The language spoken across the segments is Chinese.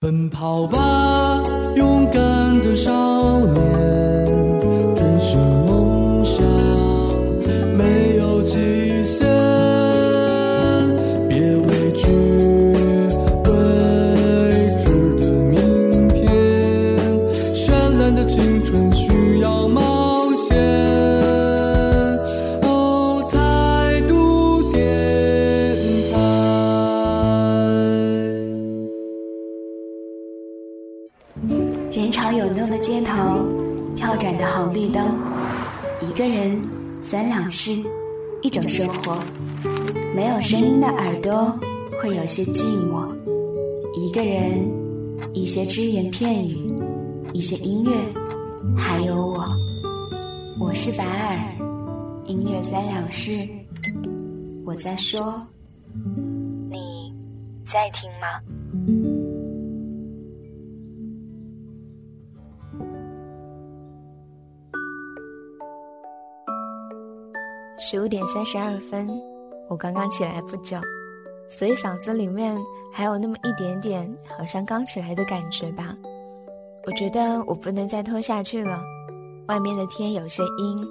奔跑吧，勇敢的少年，一种生活。没有声音的耳朵会有些寂寞。一个人，一些只言片语，一些音乐，还有我。我是白尔，音乐三两事。我在说，你在听吗？十五点三十二分，我刚刚起来不久，所以嗓子里面还有那么一点点好像刚起来的感觉吧。我觉得我不能再拖下去了。外面的天有些阴，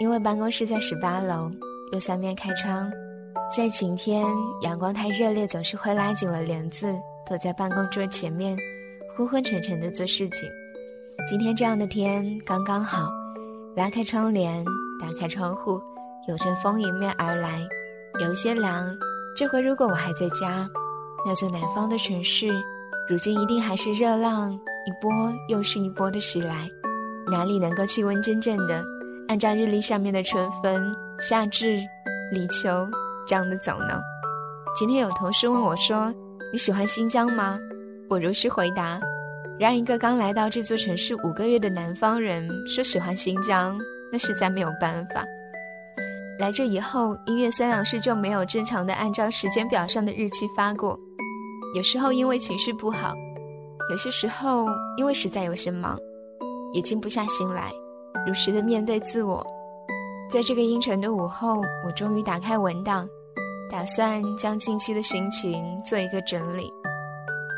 因为办公室在十八楼，有三面开窗。在晴天，阳光太热烈，总是会拉紧了帘子，躲在办公桌前面，昏昏沉沉的做事情。今天这样的天刚刚好，拉开窗帘，打开窗户。有阵风迎面而来，有些凉。这回如果我还在家，那座南方的城市，如今一定还是热浪一波又是一波的袭来，哪里能够气温真正的按照日历上面的春分、夏至、立秋这样的走呢？今天有同事问我说：“你喜欢新疆吗？”我如实回答：“让一个刚来到这座城市五个月的南方人说喜欢新疆，那实在没有办法。”来这以后，音乐三两事就没有正常的按照时间表上的日期发过。有时候因为情绪不好，有些时候因为实在有些忙，也静不下心来，如实的面对自我。在这个阴沉的午后，我终于打开文档，打算将近期的心情做一个整理。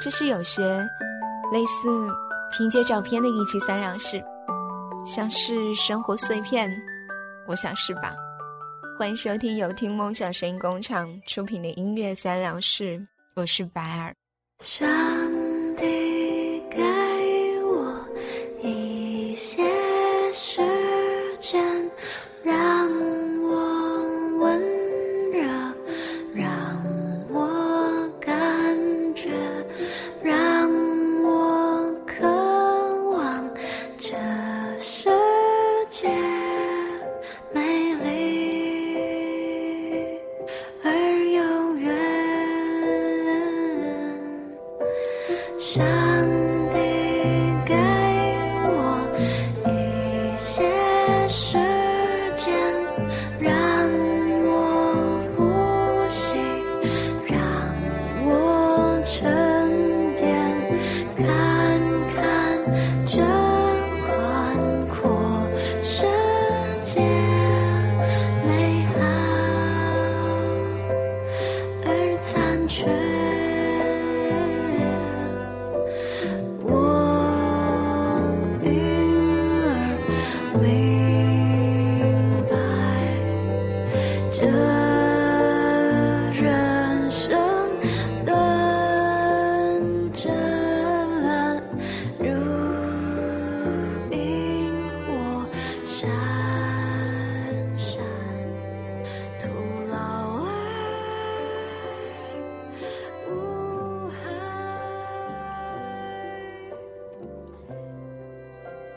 这是有些类似拼接照片的一期三两事，像是生活碎片，我想是吧。欢迎收听由听梦想声音工厂出品的音乐三两事，我是白尔。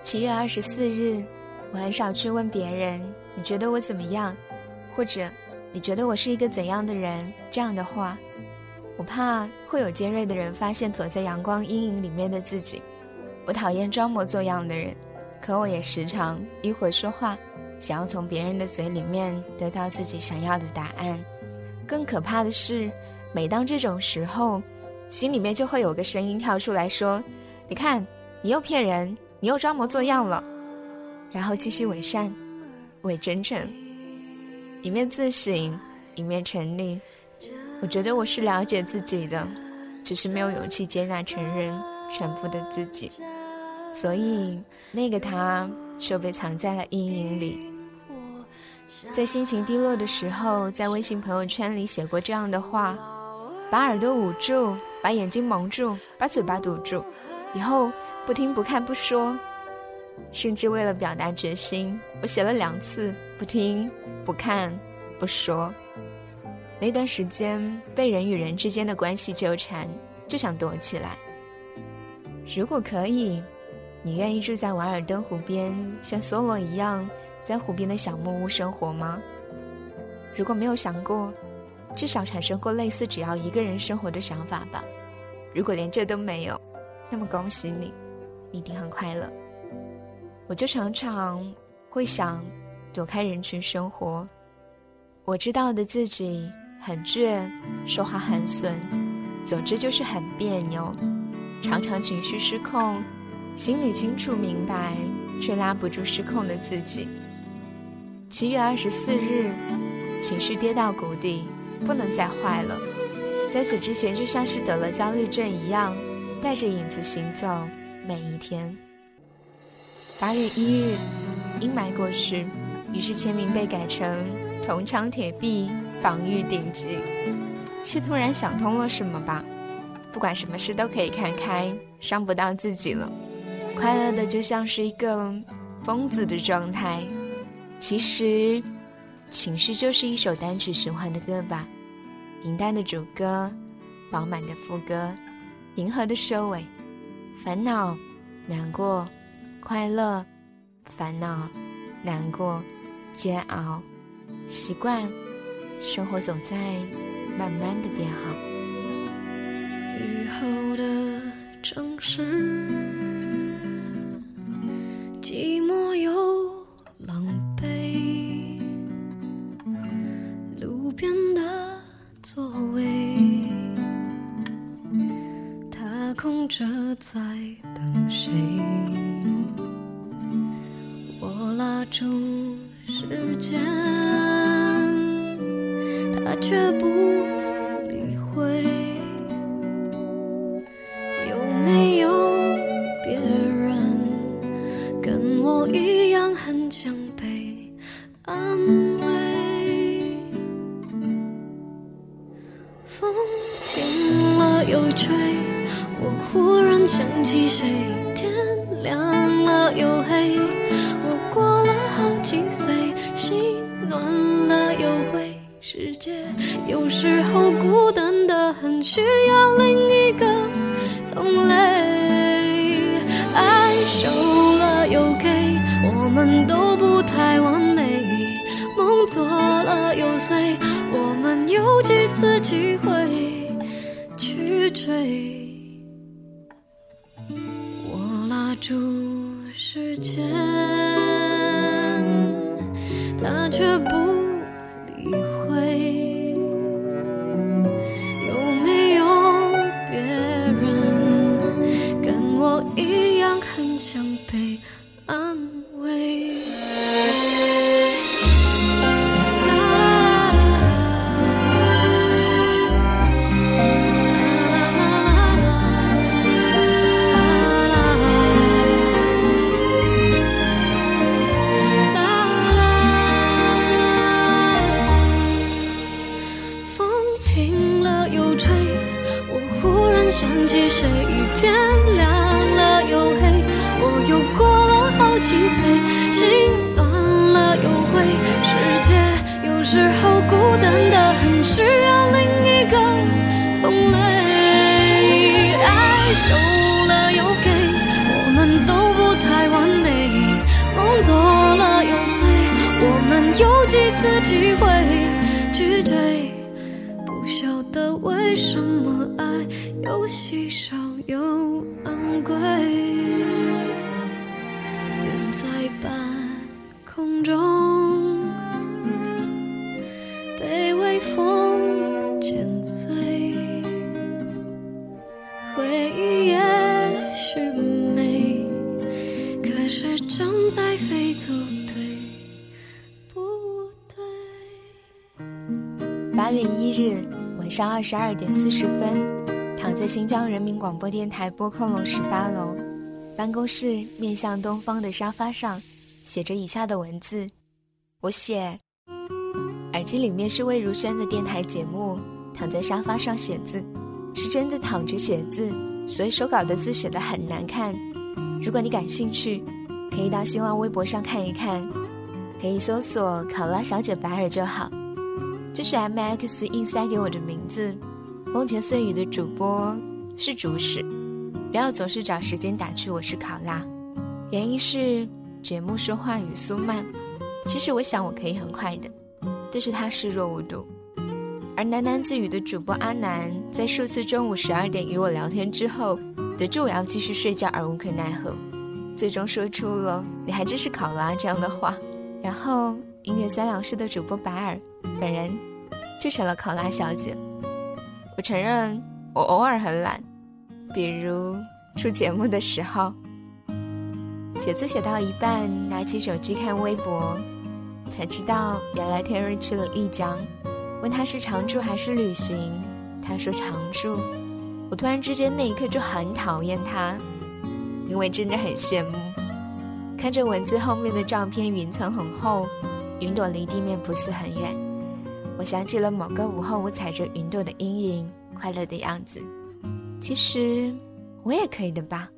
七月二十四日，我很少去问别人你觉得我怎么样，或者你觉得我是一个怎样的人这样的话，我怕会有尖锐的人发现躲在阳光阴影里面的自己。我讨厌装模作样的人，可我也时常迂回说话，想要从别人的嘴里面得到自己想要的答案。更可怕的是，每当这种时候，心里面就会有个声音跳出来说：“你看，你又骗人，你又装模作样了。”然后继续伪善、伪真诚，一面自省，一面成立。我觉得我是了解自己的，只是没有勇气接纳、承认全部的自己，所以那个他就被藏在了阴影里。在心情低落的时候，在微信朋友圈里写过这样的话：把耳朵捂住，把眼睛蒙住，把嘴巴堵住，以后不听不看不说。甚至为了表达决心，我写了两次不听不看不说。那段时间被人与人之间的关系纠缠，就想躲起来。如果可以，你愿意住在瓦尔登湖边，像梭罗一样在湖边的小木屋生活吗？如果没有想过，至少产生过类似只要一个人生活的想法吧。如果连这都没有，那么恭喜你，一定很快乐。我就常常会想躲开人群生活。我知道的自己。很倔，说话很损，总之就是很别扭，常常情绪失控，心里清楚明白，却拉不住失控的自己。七月二十四日，情绪跌到谷底，不能再坏了。在此之前，就像是得了焦虑症一样，带着影子行走每一天。八月一日，阴霾过去，于是签名被改成铜墙铁壁。防御顶级，是突然想通了什么吧？不管什么事都可以看开，伤不到自己了。快乐的就像是一个疯子的状态。其实，情绪就是一首单曲循环的歌吧。平淡的主歌，饱满的副歌，平和的收尾。烦恼、难过、快乐、烦恼、难过、煎熬、习惯。生活总在慢慢的变好。雨后的城市，换了又会。世界有时候孤单的很，需要不晓得为什么爱又稀少又昂贵，远在半空中，上二十二点四十分，躺在新疆人民广播电台播客楼十八楼，办公室面向东方的沙发上，写着以下的文字。我写，耳机里面是魏如萱的电台节目，躺在沙发上写字，是真的躺着写字，所以手稿的字写的很难看。如果你感兴趣，可以到新浪微博上看一看，可以搜索“考拉小姐白尔”就好。这是 M X 硬塞给我的名字。风田碎语的主播是主使，不要总是找时间打趣我是考拉，原因是节目说话语速慢。其实我想我可以很快的，但是他视若无睹。而喃喃自语的主播阿南，在数次中午十二点与我聊天之后，得知我要继续睡觉而无可奈何，最终说出了“你还真是考拉”这样的话。然后音乐三两事的主播白尔本人就成了考拉小姐。我承认我偶尔很懒，比如出节目的时候，写字写到一半，拿起手机看微博。才知道原来天瑞去了丽江，问他是常住还是旅行，他说常住。我突然之间那一刻就很讨厌他，因为真的很羡慕。看着文字后面的照片，云层很厚，云朵离地面不是很远。我想起了某个午后，我踩着云朵的阴影，快乐的样子。其实我也可以的吧，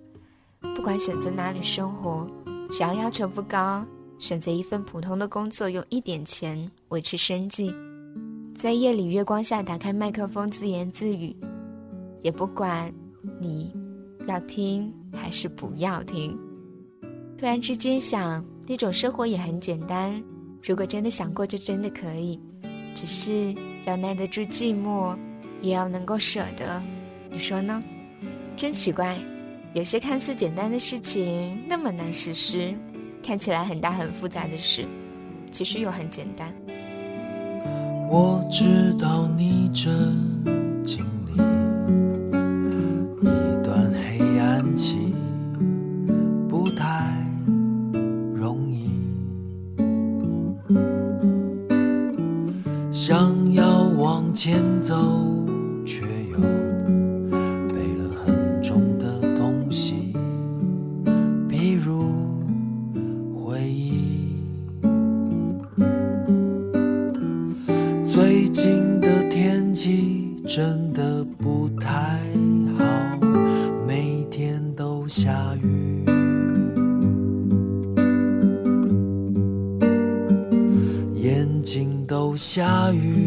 不管选择哪里生活，只要要求不高。选择一份普通的工作，用一点钱维持生计，在夜里月光下打开麦克风自言自语，也不管你要听还是不要听。突然之间想，那种生活也很简单。如果真的想过，就真的可以，只是要耐得住寂寞，也要能够舍得。你说呢？真奇怪，有些看似简单的事情，那么难实施。看起来很大很复杂的事，其实又很简单。我知道你真前走，却又背了很重的东西，比如回忆。最近的天气真的不太好，每天都下雨。眼睛都下雨。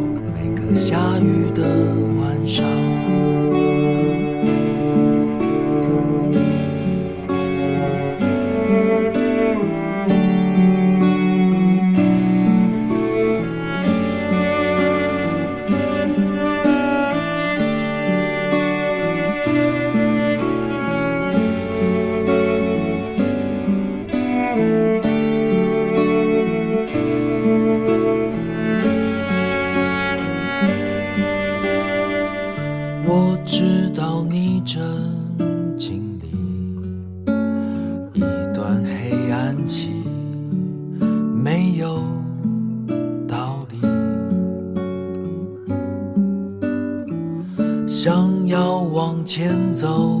下雨的晚上。前走，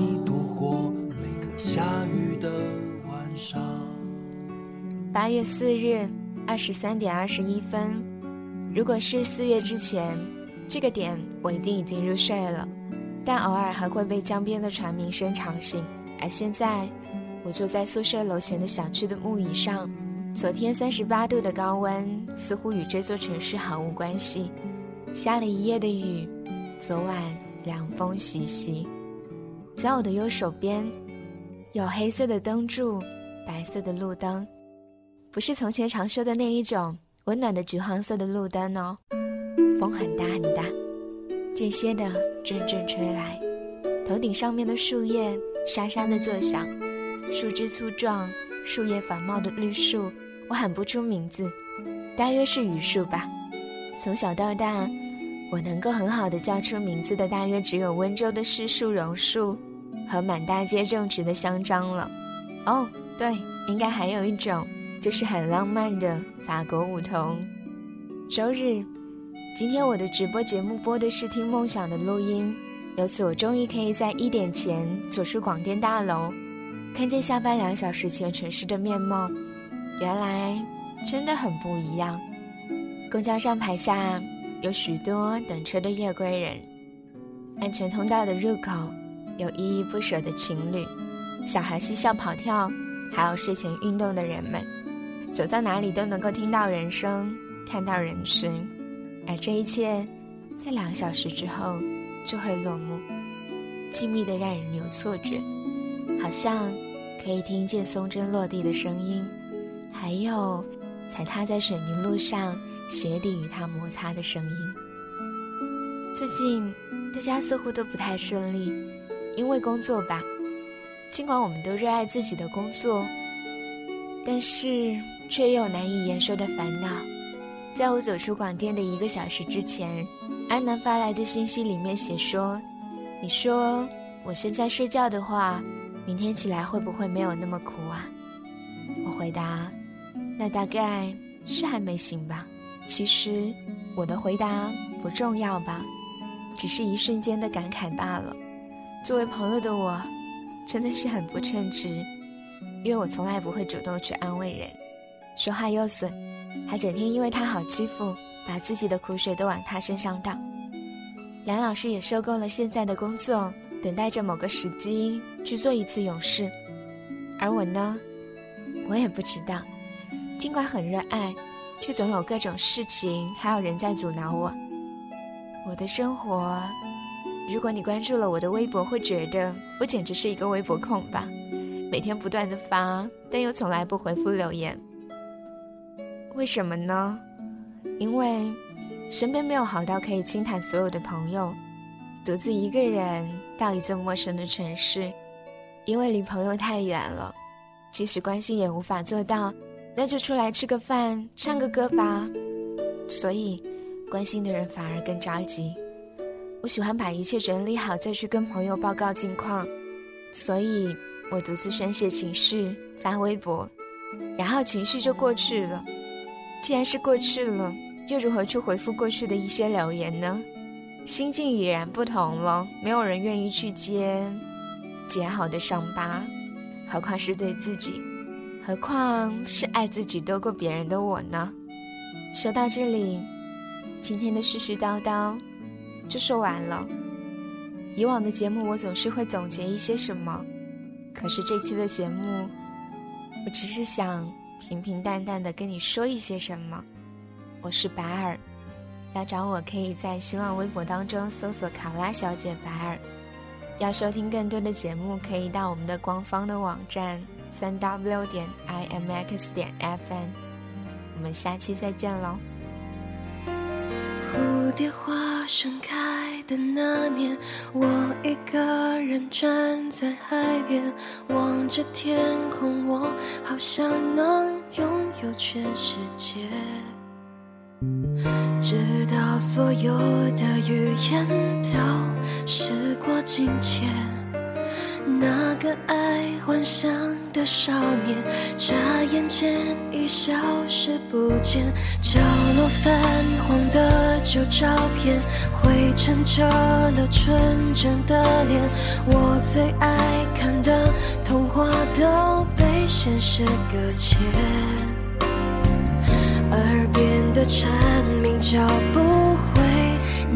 下雨的晚上。八月四日二十三点二十一分，如果是四月之前，这个点我一定已经入睡了，但偶尔还会被江边的船鸣声吵醒。而现在，我坐在宿舍楼前的小区的木椅上，昨天三十八度的高温似乎与这座城市毫无关系。下了一夜的雨，昨晚凉风习习，在我的右手边，有黑色的灯柱，白色的路灯，不是从前常说的那一种温暖的橘黄色的路灯哦。风很大很大，间歇的阵阵吹来，头顶上面的树叶沙沙的作响，树枝粗壮，树叶繁茂的绿树，我喊不出名字，大约是榆树吧。从小到大，我能够很好的叫出名字的，大约只有温州的柿树、榕树和满大街种植的香樟了。哦，对，应该还有一种，就是很浪漫的法国梧桐。周日，今天我的直播节目播的是《听梦想》的录音，由此我终于可以在一点前走出广电大楼，看见下班两小时前城市的面貌，原来真的很不一样。公交站牌下有许多等车的夜归人，安全通道的入口有依依不舍的情侣，小孩嬉笑跑跳，还有睡前运动的人们。走到哪里都能够听到人声，看到人声，而这一切在两小时之后就会落幕，静谧的让人有错觉，好像可以听见松针落地的声音，还有踩踏在水泥路上。鞋底与它摩擦的声音。最近大家似乎都不太顺利，因为工作吧。尽管我们都热爱自己的工作，但是却又有难以言说的烦恼。在我走出广电的一个小时之前，安南发来的信息里面写说：“你说我现在睡觉的话，明天起来会不会没有那么苦啊？”我回答：“那大概是还没醒吧。”其实，我的回答不重要吧，只是一瞬间的感慨罢了。作为朋友的我，真的是很不称职，因为我从来不会主动去安慰人，说话又损，还整天因为他好欺负，把自己的苦水都往他身上倒。梁老师也受够了现在的工作，等待着某个时机去做一次勇士。而我呢，我也不知道，尽管很热爱。却总有各种事情，还有人在阻挠我。我的生活，如果你关注了我的微博，会觉得我简直是一个微博控吧。每天不断的发，但又从来不回复留言。为什么呢？因为身边没有好到可以倾谈所有的朋友，独自一个人到一座陌生的城市，因为离朋友太远了，即使关心也无法做到。那就出来吃个饭，唱个歌吧。所以，关心的人反而更着急。我喜欢把一切整理好再去跟朋友报告近况，所以我独自宣泄情绪，发微博，然后情绪就过去了。既然是过去了，又如何去回复过去的一些留言呢？心境已然不同了，没有人愿意去接结好的伤疤，何况是对自己。何况是爱自己多过别人的我呢？说到这里，今天的絮絮叨叨就说完了。以往的节目我总是会总结一些什么，可是这期的节目，我只是想平平淡淡的跟你说一些什么。我是白尔，要找我可以在新浪微博当中搜索“考拉小姐白尔”。要收听更多的节目，可以到我们的官方的网站三 w 点 i m x 点 f n。我们下期再见喽。蝴蝶花盛开的那年，我一个人站在海边，望着天空，我好像能拥有全世界。直到所有的语言都时过境迁。那个爱幻想的少年，眨眼间已消失不见。角落泛黄的旧照片，灰尘遮了纯真的脸。我最爱看的童话都被现实搁浅。耳边的蝉鸣叫不回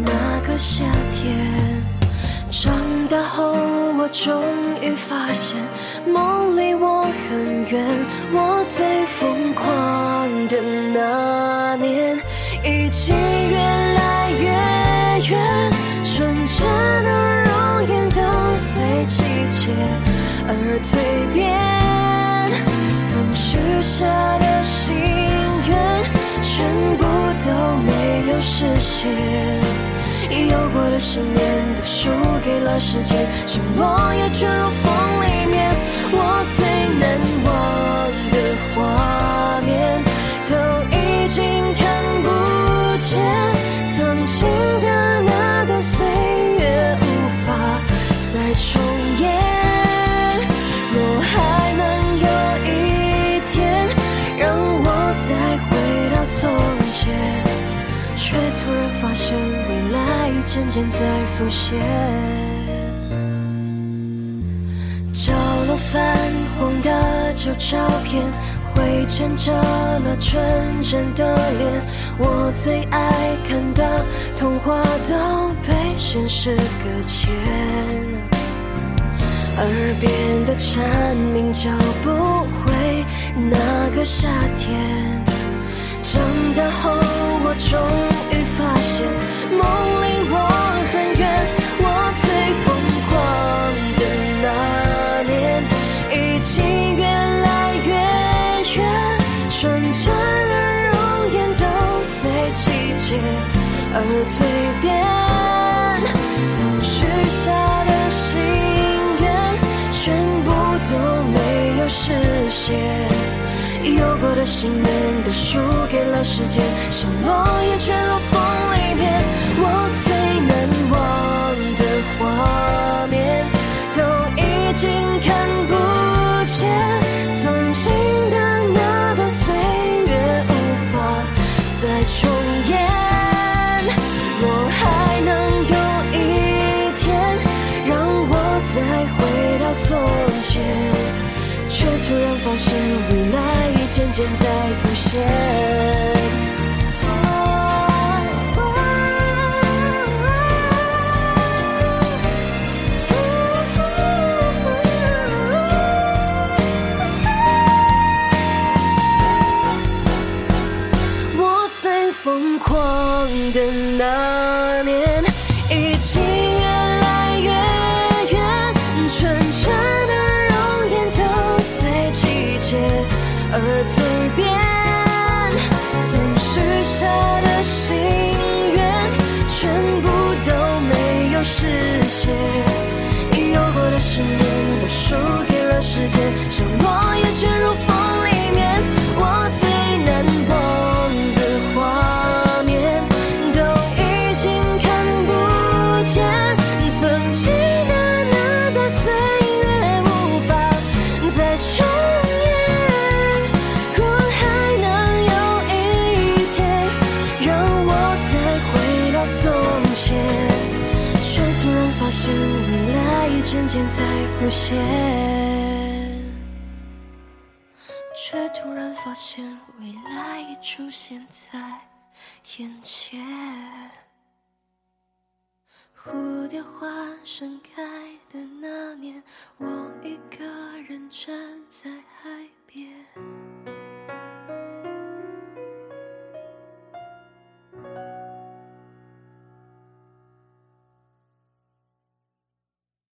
那个夏天。长大后，我终于发现，梦离我很远。我最疯狂的那年，已经越来越远。纯真的容颜都随季节而蜕变，曾许下的心愿，全部都没有实现。有过的信念都输给了时间，像落叶卷入风里面。我最难忘的画面，都已经看不见。曾经的那段岁月，无法再重演。若还能有一天，让我再回到从前。却突然发现，渐渐在浮现。角落泛黄的旧照片，灰尘遮了纯真的脸。我最爱看的童话都被现实搁浅。耳边的蝉鸣叫不回那个夏天。长大后，我终于发现，梦离我很远。我最疯狂的那年，已经越来越远。纯真的容颜都随季节而蜕变，曾许下的心愿，全部都没有实现。有过的信念都输给了时间，像落叶卷入风画面，都已经看不见。曾经的那段岁月无法再重演。若还能有一天，让我再回到从前，却突然发现未来已。渐渐在浮现。念渐渐在浮现，却突然发现未来已出现在眼前。蝴蝶花盛开的那年，我一个人站在海边。